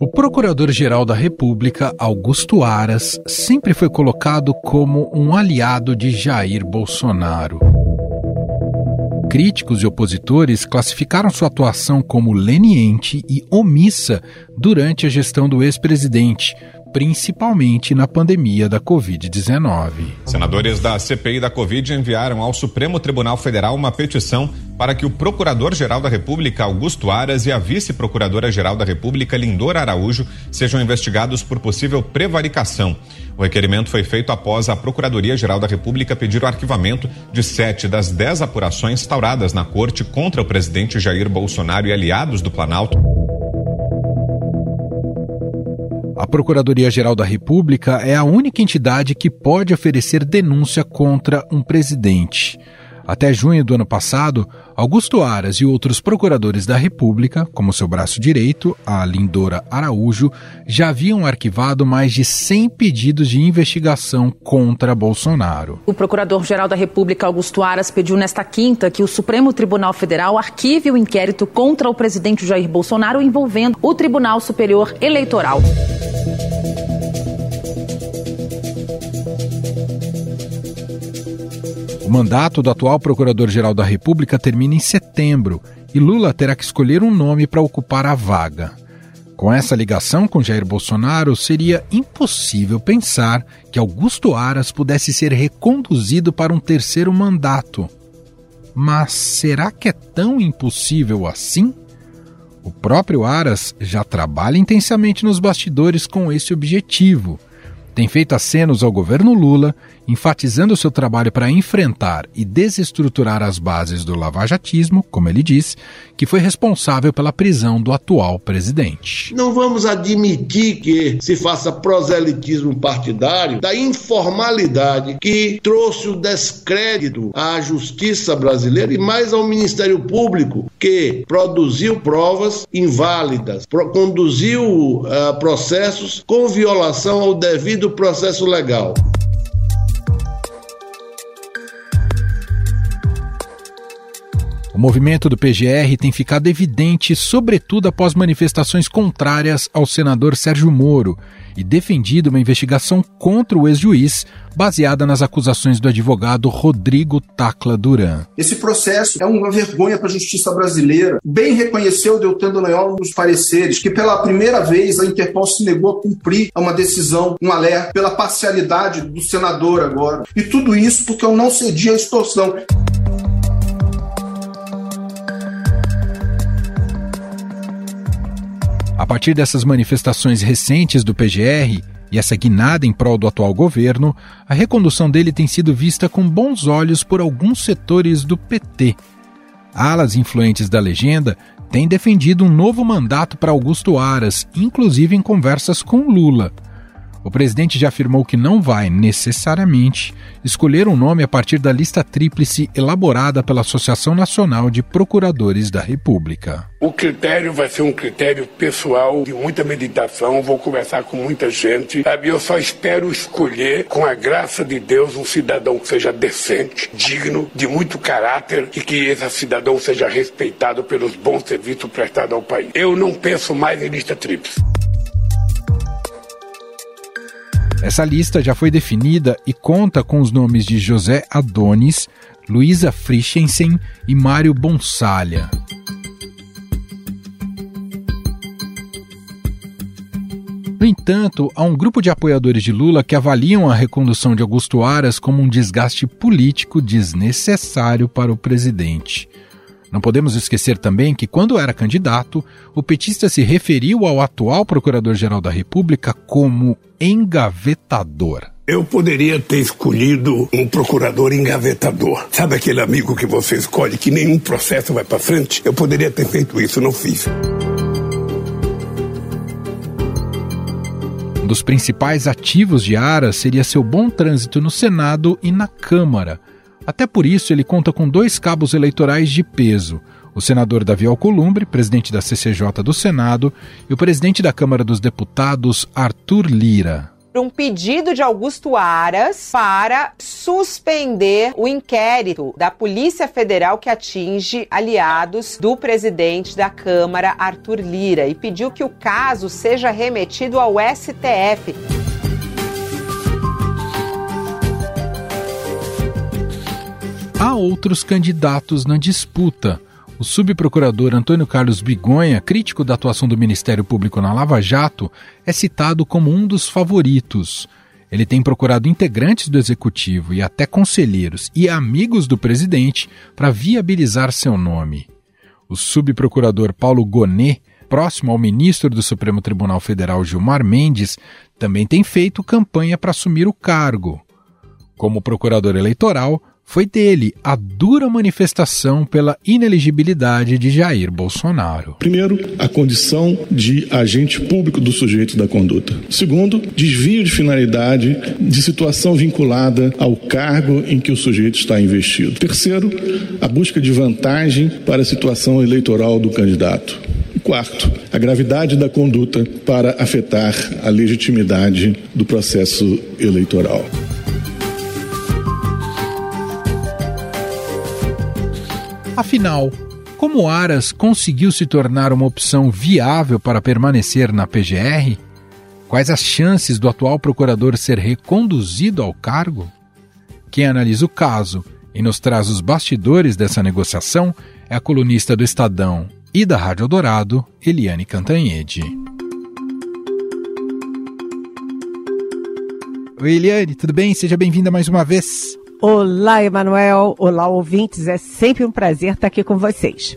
O Procurador-Geral da República, Augusto Aras, sempre foi colocado como um aliado de Jair Bolsonaro. Críticos e opositores classificaram sua atuação como leniente e omissa durante a gestão do ex-presidente, principalmente na pandemia da Covid-19. Senadores da CPI da Covid enviaram ao Supremo Tribunal Federal uma petição para que o Procurador-Geral da República, Augusto Aras, e a Vice-Procuradora-Geral da República, Lindor Araújo, sejam investigados por possível prevaricação. O requerimento foi feito após a Procuradoria-Geral da República pedir o arquivamento de sete das dez apurações instauradas na corte contra o presidente Jair Bolsonaro e aliados do Planalto. A Procuradoria-Geral da República é a única entidade que pode oferecer denúncia contra um presidente. Até junho do ano passado, Augusto Aras e outros procuradores da República, como seu braço direito, a Lindora Araújo, já haviam arquivado mais de 100 pedidos de investigação contra Bolsonaro. O Procurador-Geral da República, Augusto Aras, pediu nesta quinta que o Supremo Tribunal Federal arquive o inquérito contra o presidente Jair Bolsonaro envolvendo o Tribunal Superior Eleitoral. Mandato do atual Procurador-Geral da República termina em setembro e Lula terá que escolher um nome para ocupar a vaga. Com essa ligação com Jair Bolsonaro, seria impossível pensar que Augusto Aras pudesse ser reconduzido para um terceiro mandato. Mas será que é tão impossível assim? O próprio Aras já trabalha intensamente nos bastidores com esse objetivo tem feito acenos ao governo Lula, enfatizando seu trabalho para enfrentar e desestruturar as bases do lavajatismo, como ele diz, que foi responsável pela prisão do atual presidente. Não vamos admitir que se faça proselitismo partidário da informalidade que trouxe o descrédito à justiça brasileira e mais ao Ministério Público, que produziu provas inválidas, conduziu uh, processos com violação ao devido do processo legal. O movimento do PGR tem ficado evidente, sobretudo após manifestações contrárias ao senador Sérgio Moro, e defendido uma investigação contra o ex-juiz, baseada nas acusações do advogado Rodrigo Tacla Duran. Esse processo é uma vergonha para a justiça brasileira. Bem reconheceu Deltan Dallagnol nos pareceres que pela primeira vez a Interpol se negou a cumprir uma decisão, um alerta, pela parcialidade do senador agora. E tudo isso porque eu não cedi à extorsão. A partir dessas manifestações recentes do PGR e essa guinada em prol do atual governo, a recondução dele tem sido vista com bons olhos por alguns setores do PT. Alas influentes da legenda têm defendido um novo mandato para Augusto Aras, inclusive em conversas com Lula. O presidente já afirmou que não vai, necessariamente, escolher um nome a partir da lista tríplice elaborada pela Associação Nacional de Procuradores da República. O critério vai ser um critério pessoal, de muita meditação, vou conversar com muita gente, sabe? Eu só espero escolher, com a graça de Deus, um cidadão que seja decente, digno, de muito caráter e que esse cidadão seja respeitado pelos bons serviços prestados ao país. Eu não penso mais em lista tríplice. Essa lista já foi definida e conta com os nomes de José Adonis, Luísa Frischensen e Mário Bonsalha. No entanto, há um grupo de apoiadores de Lula que avaliam a recondução de Augusto Aras como um desgaste político desnecessário para o presidente. Não podemos esquecer também que, quando era candidato, o petista se referiu ao atual Procurador-Geral da República como engavetador. Eu poderia ter escolhido um procurador engavetador. Sabe aquele amigo que você escolhe que nenhum processo vai para frente? Eu poderia ter feito isso, não fiz. Um dos principais ativos de Ara seria seu bom trânsito no Senado e na Câmara até por isso, ele conta com dois cabos eleitorais de peso: o senador Davi Alcolumbre, presidente da CCJ do Senado, e o presidente da Câmara dos Deputados, Arthur Lira. um pedido de Augusto Aras para suspender o inquérito da Polícia Federal que atinge aliados do presidente da Câmara, Arthur Lira, e pediu que o caso seja remetido ao STF. Há outros candidatos na disputa. O subprocurador Antônio Carlos Bigonha, crítico da atuação do Ministério Público na Lava Jato, é citado como um dos favoritos. Ele tem procurado integrantes do executivo e até conselheiros e amigos do presidente para viabilizar seu nome. O subprocurador Paulo Gonet, próximo ao ministro do Supremo Tribunal Federal Gilmar Mendes, também tem feito campanha para assumir o cargo. Como procurador eleitoral, foi dele a dura manifestação pela ineligibilidade de Jair Bolsonaro. Primeiro, a condição de agente público do sujeito da conduta. Segundo, desvio de finalidade de situação vinculada ao cargo em que o sujeito está investido. Terceiro, a busca de vantagem para a situação eleitoral do candidato. Quarto, a gravidade da conduta para afetar a legitimidade do processo eleitoral. Afinal, como Aras conseguiu se tornar uma opção viável para permanecer na PGR? Quais as chances do atual procurador ser reconduzido ao cargo? Quem analisa o caso e nos traz os bastidores dessa negociação é a colunista do Estadão e da Rádio Dourado, Eliane Cantanhede. Oi, Eliane, tudo bem? Seja bem-vinda mais uma vez. Olá, Emanuel. Olá, ouvintes. É sempre um prazer estar aqui com vocês.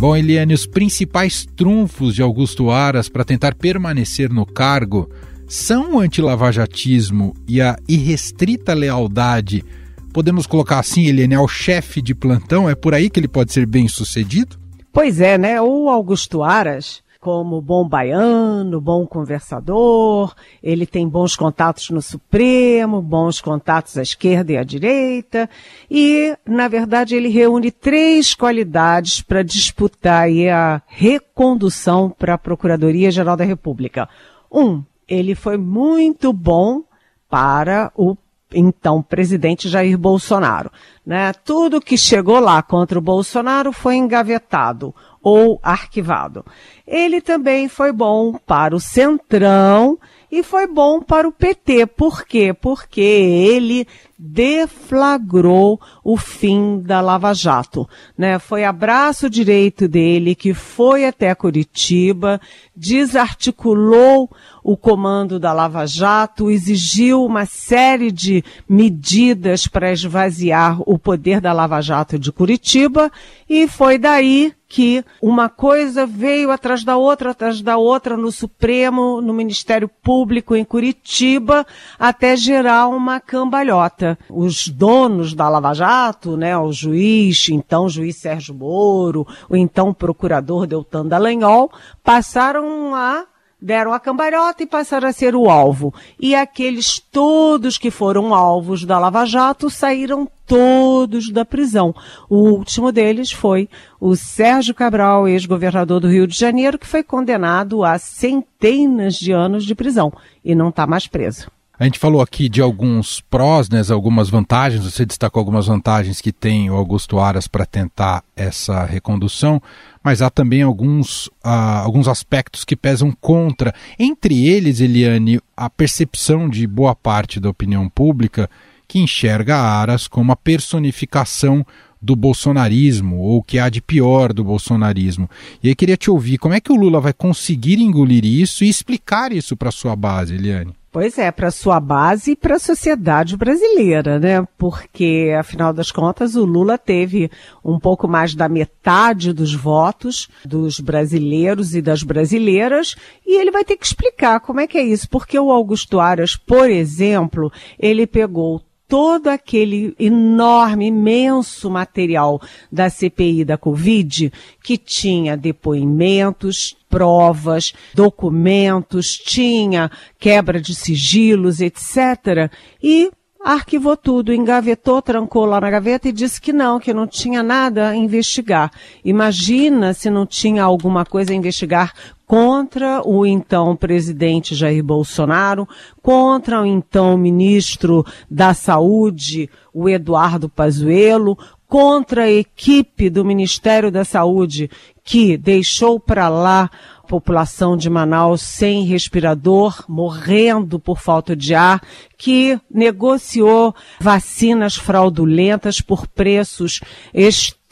Bom, Eliane, os principais trunfos de Augusto Aras para tentar permanecer no cargo são o antilavajatismo e a irrestrita lealdade. Podemos colocar assim, Eliane, ao chefe de plantão? É por aí que ele pode ser bem sucedido? Pois é, né? O Augusto Aras como bom baiano, bom conversador, ele tem bons contatos no Supremo, bons contatos à esquerda e à direita, e, na verdade, ele reúne três qualidades para disputar a recondução para a Procuradoria-Geral da República. Um, ele foi muito bom para o então presidente Jair Bolsonaro. Né? Tudo que chegou lá contra o Bolsonaro foi engavetado ou arquivado. Ele também foi bom para o Centrão e foi bom para o PT. Por quê? Porque ele deflagrou o fim da Lava Jato. Né? Foi abraço direito dele que foi até Curitiba, desarticulou o comando da Lava Jato, exigiu uma série de medidas para esvaziar o poder da Lava Jato de Curitiba e foi daí que uma coisa veio atrás da outra, atrás da outra no Supremo, no Ministério Público em Curitiba, até gerar uma cambalhota. Os donos da Lava Jato, né, o juiz, então juiz Sérgio Moro, o então procurador Deltan Dallagnol, passaram a deram a cambalhota e passaram a ser o alvo. E aqueles todos que foram alvos da Lava Jato saíram todos da prisão. O último deles foi o Sérgio Cabral, ex-governador do Rio de Janeiro, que foi condenado a centenas de anos de prisão e não está mais preso. A gente falou aqui de alguns prós, né, algumas vantagens, você destacou algumas vantagens que tem o Augusto Aras para tentar essa recondução, mas há também alguns, uh, alguns aspectos que pesam contra. Entre eles, Eliane, a percepção de boa parte da opinião pública que enxerga Aras como a personificação do bolsonarismo, ou o que há de pior do bolsonarismo. E aí queria te ouvir, como é que o Lula vai conseguir engolir isso e explicar isso para sua base, Eliane? Pois é, para sua base e para a sociedade brasileira, né? Porque, afinal das contas, o Lula teve um pouco mais da metade dos votos dos brasileiros e das brasileiras, e ele vai ter que explicar como é que é isso. Porque o Augusto Aras, por exemplo, ele pegou todo aquele enorme, imenso material da CPI da Covid, que tinha depoimentos, provas, documentos, tinha quebra de sigilos, etc. E arquivou tudo, engavetou, trancou lá na gaveta e disse que não, que não tinha nada a investigar. Imagina se não tinha alguma coisa a investigar contra o então presidente Jair Bolsonaro, contra o então ministro da Saúde, o Eduardo Pazuello, contra a equipe do Ministério da Saúde que deixou para lá população de Manaus sem respirador, morrendo por falta de ar, que negociou vacinas fraudulentas por preços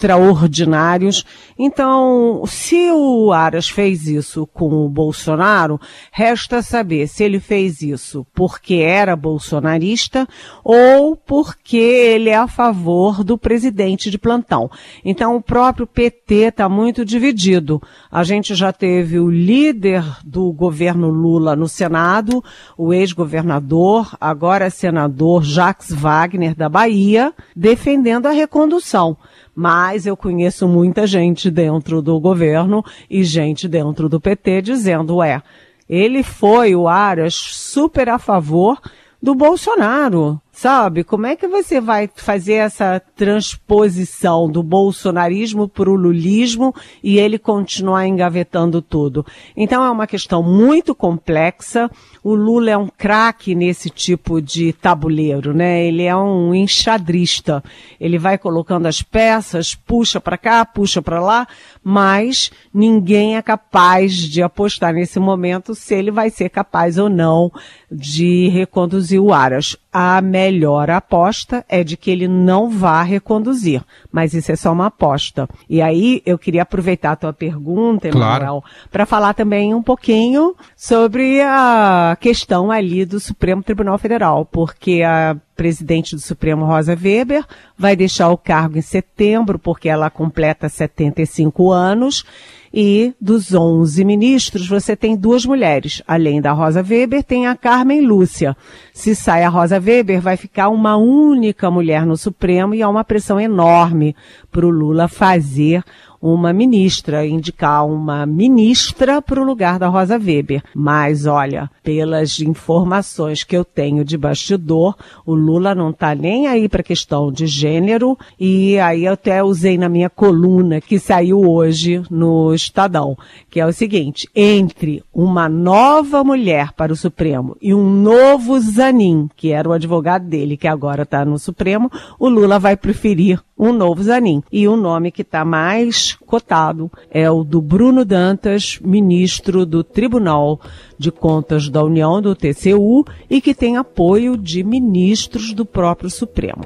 extraordinários. Então, se o Aras fez isso com o Bolsonaro, resta saber se ele fez isso porque era bolsonarista ou porque ele é a favor do presidente de plantão. Então, o próprio PT está muito dividido. A gente já teve o líder do governo Lula no Senado, o ex-governador, agora senador Jacques Wagner da Bahia, defendendo a recondução mas eu conheço muita gente dentro do governo e gente dentro do PT dizendo, é, ele foi o Aras super a favor do Bolsonaro. Sabe? Como é que você vai fazer essa transposição do bolsonarismo para o lulismo e ele continuar engavetando tudo? Então é uma questão muito complexa. O Lula é um craque nesse tipo de tabuleiro, né? Ele é um enxadrista. Ele vai colocando as peças, puxa para cá, puxa para lá, mas ninguém é capaz de apostar nesse momento se ele vai ser capaz ou não de reconduzir o Aras. A melhor aposta é de que ele não vá reconduzir, mas isso é só uma aposta. E aí eu queria aproveitar a tua pergunta, Emanuel, claro. para falar também um pouquinho sobre a questão ali do Supremo Tribunal Federal, porque a presidente do Supremo, Rosa Weber, vai deixar o cargo em setembro, porque ela completa 75 anos. E dos 11 ministros, você tem duas mulheres. Além da Rosa Weber, tem a Carmen Lúcia. Se sai a Rosa Weber, vai ficar uma única mulher no Supremo e há uma pressão enorme para o Lula fazer uma ministra, indicar uma ministra para o lugar da Rosa Weber. Mas olha, pelas informações que eu tenho de bastidor, o Lula não está nem aí para questão de gênero e aí eu até usei na minha coluna que saiu hoje no Estadão, que é o seguinte, entre uma nova mulher para o Supremo e um novo Zanin, que era o advogado dele, que agora está no Supremo, o Lula vai preferir um novo Zanin. E o nome que está mais cotado é o do Bruno Dantas, ministro do Tribunal de Contas da União, do TCU, e que tem apoio de ministros do próprio Supremo.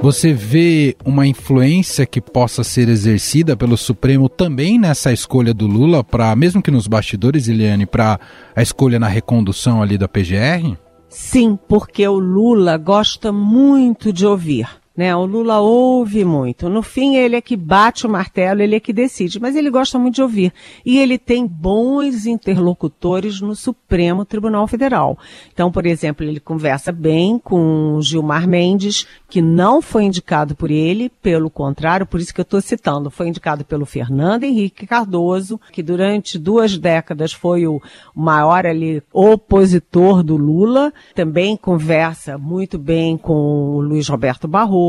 Você vê uma influência que possa ser exercida pelo Supremo também nessa escolha do Lula, para mesmo que nos bastidores, Eliane, para a escolha na recondução ali da PGR? Sim, porque o Lula gosta muito de ouvir. Né? O Lula ouve muito. No fim, ele é que bate o martelo, ele é que decide, mas ele gosta muito de ouvir. E ele tem bons interlocutores no Supremo Tribunal Federal. Então, por exemplo, ele conversa bem com Gilmar Mendes, que não foi indicado por ele, pelo contrário, por isso que eu estou citando, foi indicado pelo Fernando Henrique Cardoso, que durante duas décadas foi o maior ali opositor do Lula. Também conversa muito bem com o Luiz Roberto Barroso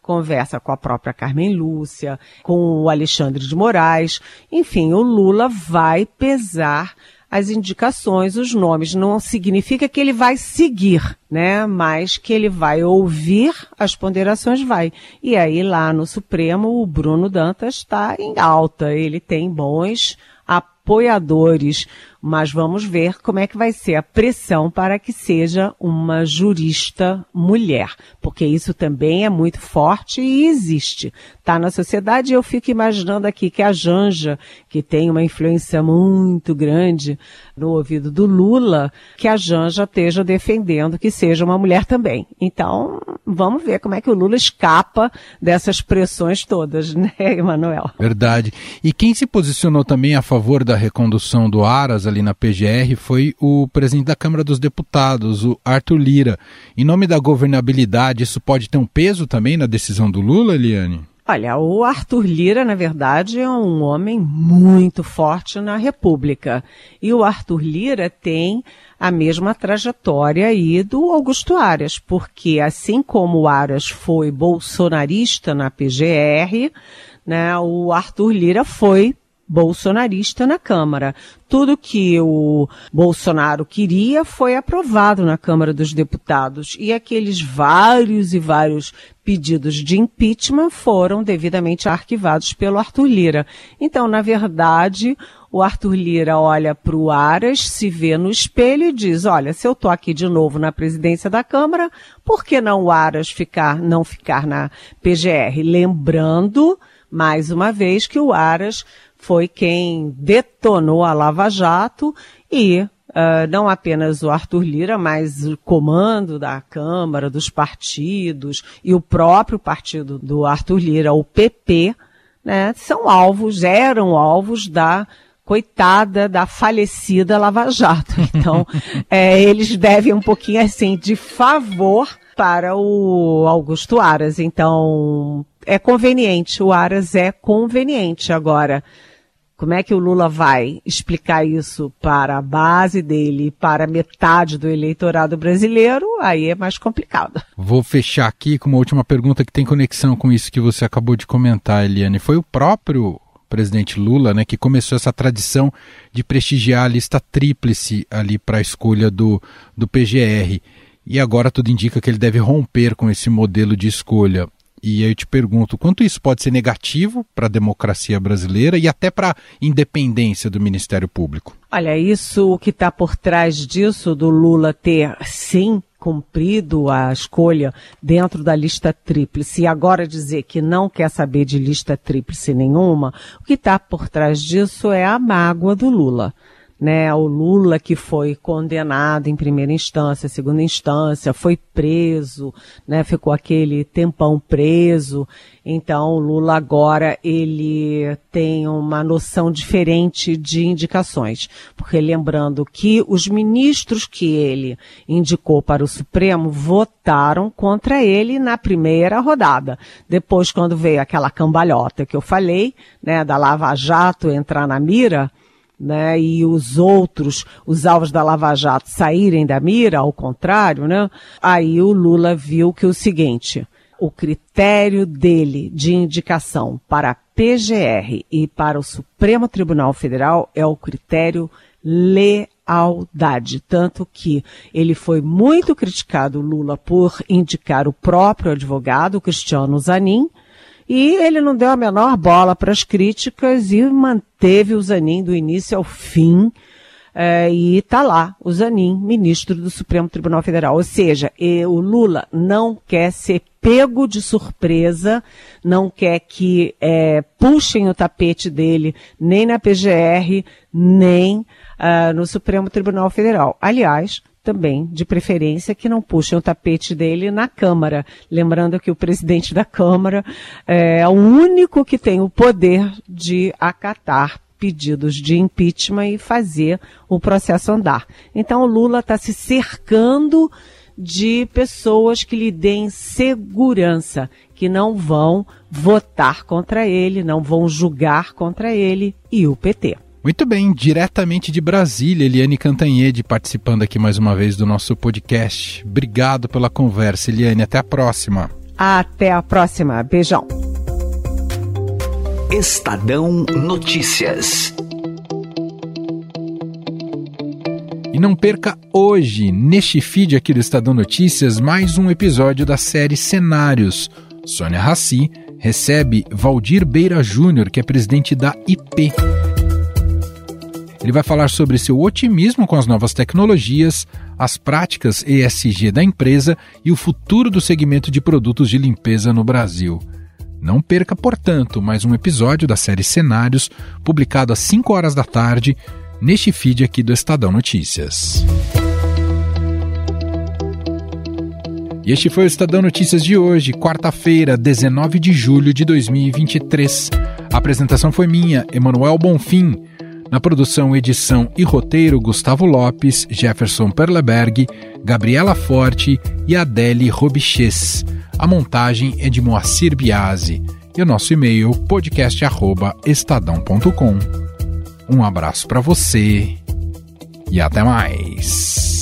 Conversa com a própria Carmen Lúcia, com o Alexandre de Moraes. Enfim, o Lula vai pesar as indicações, os nomes. Não significa que ele vai seguir, né? Mas que ele vai ouvir as ponderações, vai. E aí lá no Supremo, o Bruno Dantas está em alta. Ele tem bons apoiadores mas vamos ver como é que vai ser a pressão para que seja uma jurista mulher, porque isso também é muito forte e existe. Está na sociedade eu fico imaginando aqui que a Janja, que tem uma influência muito grande no ouvido do Lula, que a Janja esteja defendendo que seja uma mulher também. Então, vamos ver como é que o Lula escapa dessas pressões todas, né, Emanuel? Verdade. E quem se posicionou também a favor da recondução do Aras ali na PGR foi o presidente da Câmara dos Deputados, o Arthur Lira. Em nome da governabilidade, isso pode ter um peso também na decisão do Lula, Eliane? Olha, o Arthur Lira, na verdade, é um homem muito forte na República. E o Arthur Lira tem a mesma trajetória aí do Augusto Aras, porque assim como o Aras foi bolsonarista na PGR, né, o Arthur Lira foi bolsonarista na Câmara. Tudo que o Bolsonaro queria foi aprovado na Câmara dos Deputados e aqueles vários e vários pedidos de impeachment foram devidamente arquivados pelo Arthur Lira. Então, na verdade, o Arthur Lira olha para o Aras, se vê no espelho e diz: Olha, se eu estou aqui de novo na presidência da Câmara, por que não o Aras ficar, não ficar na PGR? Lembrando, mais uma vez, que o Aras foi quem detonou a Lava Jato e uh, não apenas o Arthur Lira, mas o comando da Câmara, dos partidos e o próprio partido do Arthur Lira, o PP, né, são alvos, eram alvos da coitada da falecida Lava Jato. Então, é, eles devem um pouquinho assim de favor para o Augusto Aras. Então, é conveniente. O Aras é conveniente agora. Como é que o Lula vai explicar isso para a base dele, para metade do eleitorado brasileiro? Aí é mais complicado. Vou fechar aqui com uma última pergunta que tem conexão com isso que você acabou de comentar, Eliane. Foi o próprio presidente Lula, né, que começou essa tradição de prestigiar a lista tríplice ali para a escolha do, do PGR. E agora tudo indica que ele deve romper com esse modelo de escolha. E aí eu te pergunto, quanto isso pode ser negativo para a democracia brasileira e até para a independência do Ministério Público? Olha, isso, o que está por trás disso, do Lula ter, sim, cumprido a escolha dentro da lista tríplice e agora dizer que não quer saber de lista tríplice nenhuma, o que está por trás disso é a mágoa do Lula né, o Lula que foi condenado em primeira instância, segunda instância, foi preso, né, ficou aquele tempão preso. Então, o Lula agora ele tem uma noção diferente de indicações, porque lembrando que os ministros que ele indicou para o Supremo votaram contra ele na primeira rodada. Depois, quando veio aquela cambalhota que eu falei, né, da Lava Jato entrar na mira, né, e os outros, os alvos da Lava Jato, saírem da mira, ao contrário, né, aí o Lula viu que o seguinte, o critério dele de indicação para a PGR e para o Supremo Tribunal Federal é o critério lealdade. Tanto que ele foi muito criticado, Lula, por indicar o próprio advogado, Cristiano Zanin, e ele não deu a menor bola para as críticas e manteve o Zanin do início ao fim. É, e está lá o Zanin, ministro do Supremo Tribunal Federal. Ou seja, o Lula não quer ser pego de surpresa, não quer que é, puxem o tapete dele nem na PGR, nem uh, no Supremo Tribunal Federal. Aliás, também, de preferência, que não puxem o tapete dele na Câmara. Lembrando que o presidente da Câmara é, é o único que tem o poder de acatar pedidos de impeachment e fazer o processo andar. Então o Lula está se cercando de pessoas que lhe deem segurança, que não vão votar contra ele, não vão julgar contra ele e o PT. Muito bem, diretamente de Brasília, Eliane Cantanhede participando aqui mais uma vez do nosso podcast. Obrigado pela conversa, Eliane. Até a próxima. Até a próxima. Beijão. Estadão Notícias. E não perca hoje, neste feed aqui do Estadão Notícias, mais um episódio da série Cenários. Sônia Raci recebe Valdir Beira Júnior, que é presidente da IP. Ele vai falar sobre seu otimismo com as novas tecnologias, as práticas ESG da empresa e o futuro do segmento de produtos de limpeza no Brasil. Não perca, portanto, mais um episódio da série Cenários, publicado às 5 horas da tarde, neste feed aqui do Estadão Notícias. E este foi o Estadão Notícias de hoje, quarta-feira, 19 de julho de 2023. A apresentação foi minha, Emanuel Bonfim. Na produção, edição e roteiro, Gustavo Lopes, Jefferson Perleberg, Gabriela Forte e Adele Robiches. A montagem é de Moacir Biasi. e o nosso e-mail podcast@estadão.com. Um abraço para você e até mais.